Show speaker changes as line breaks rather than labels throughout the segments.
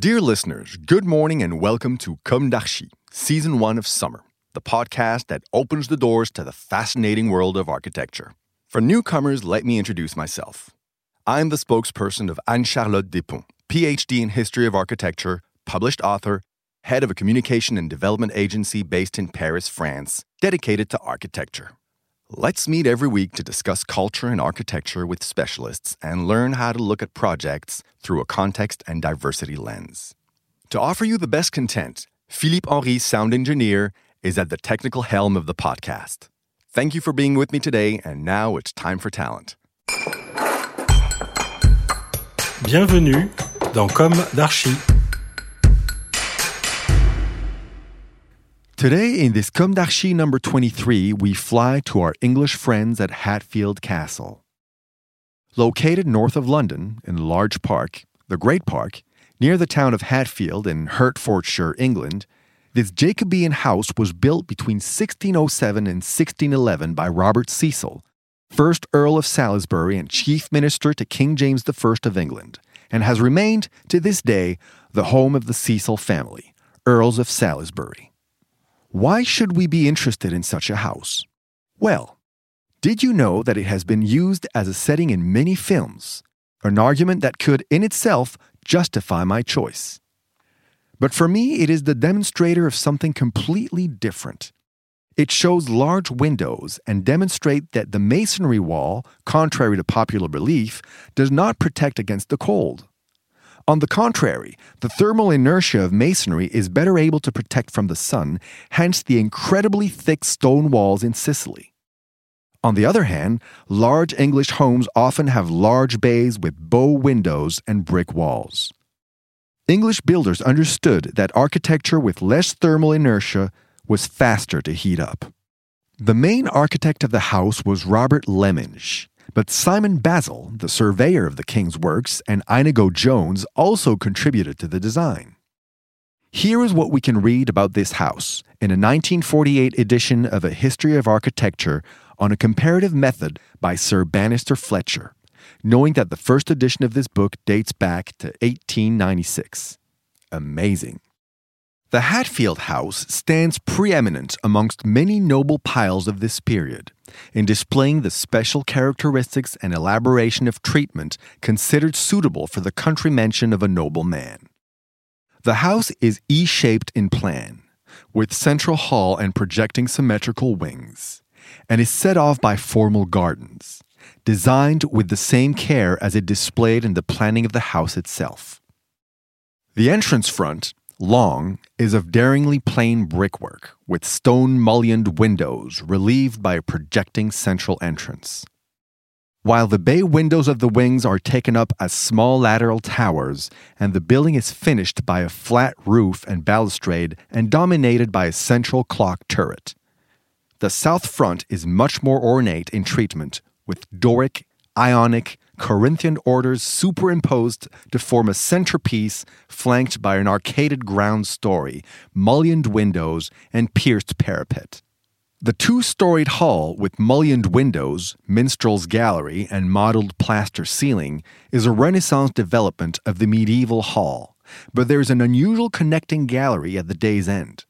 Dear listeners, good morning and welcome to Comme d'Archi, Season 1 of Summer, the podcast that opens the doors to the fascinating world of architecture. For newcomers, let me introduce myself. I'm the spokesperson of Anne Charlotte Despont, PhD in History of Architecture, published author, head of a communication and development agency based in Paris, France, dedicated to architecture. Let's meet every week to discuss culture and architecture with specialists and learn how to look at projects through a context and diversity lens. To offer you the best content, Philippe Henry, sound engineer, is at the technical helm of the podcast. Thank you for being with me today, and now it's time for talent.
Bienvenue dans Comme d'Archi.
Today, in this Comme d'Archi number 23, we fly to our English friends at Hatfield Castle. Located north of London, in large park, the Great Park, near the town of Hatfield in Hertfordshire, England, this Jacobean house was built between 1607 and 1611 by Robert Cecil, 1st Earl of Salisbury and Chief Minister to King James I of England, and has remained to this day the home of the Cecil family, Earls of Salisbury. Why should we be interested in such a house? Well, did you know that it has been used as a setting in many films? An argument that could, in itself, justify my choice. But for me, it is the demonstrator of something completely different. It shows large windows and demonstrate that the masonry wall, contrary to popular belief, does not protect against the cold. On the contrary, the thermal inertia of masonry is better able to protect from the sun, hence the incredibly thick stone walls in Sicily. On the other hand, large English homes often have large bays with bow windows and brick walls. English builders understood that architecture with less thermal inertia was faster to heat up. The main architect of the house was Robert Lyminge, but Simon Basil, the surveyor of the king's works, and Inigo Jones also contributed to the design. Here is what we can read about this house in a 1948 edition of A History of Architecture on a comparative method by Sir Banister Fletcher, knowing that the first edition of this book dates back to 1896. Amazing. The Hatfield House stands preeminent amongst many noble piles of this period in displaying the special characteristics and elaboration of treatment considered suitable for the country mansion of a noble man. The house is E shaped in plan, with central hall and projecting symmetrical wings, and is set off by formal gardens, designed with the same care as it displayed in the planning of the house itself. The entrance front long, is of daringly plain brickwork, with stone mullioned windows relieved by a projecting central entrance. While the bay windows of the wings are taken up as small lateral towers, and the building is finished by a flat roof and balustrade and dominated by a central clock turret. The south front is much more ornate in treatment, with Doric, Ionic, Corinthian orders superimposed to form a centerpiece flanked by an arcaded ground story, mullioned windows, and pierced parapet. The two storied hall with mullioned windows, minstrel's gallery, and mottled plaster ceiling is a Renaissance development of the medieval hall, but there is an unusual connecting gallery at the day's end.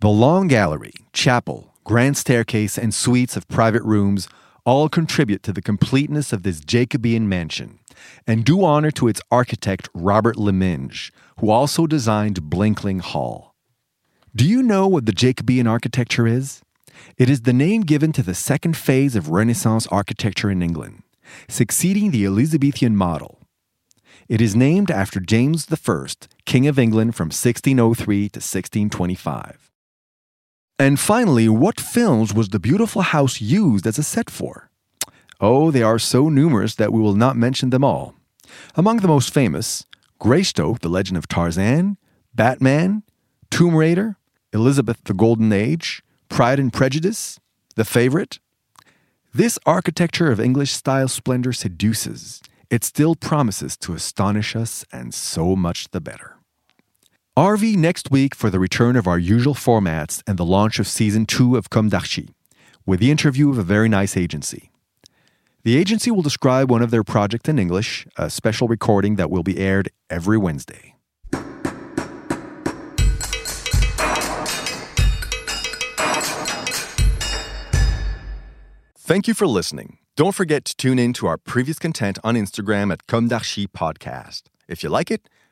The long gallery, chapel, grand staircase, and suites of private rooms all contribute to the completeness of this Jacobean mansion and do honor to its architect Robert Lyminge, who also designed Blickling Hall. Do you know what the Jacobean architecture is? It is the name given to the second phase of Renaissance architecture in England, succeeding the Elizabethan model. It is named after James I, King of England from 1603 to 1625. And finally, what films was the beautiful house used as a set for? Oh, they are so numerous that we will not mention them all. Among the most famous, Greystoke, The Legend of Tarzan, Batman, Tomb Raider, Elizabeth the Golden Age, Pride and Prejudice, The Favorite. This architecture of English style splendor seduces. It still promises to astonish us, and so much the better. RV next week for the return of our usual formats and the launch of season two of Comme with the interview of a very nice agency. The agency will describe one of their projects in English, a special recording that will be aired every Wednesday. Thank you for listening. Don't forget to tune in to our previous content on Instagram at Comme Podcast. If you like it,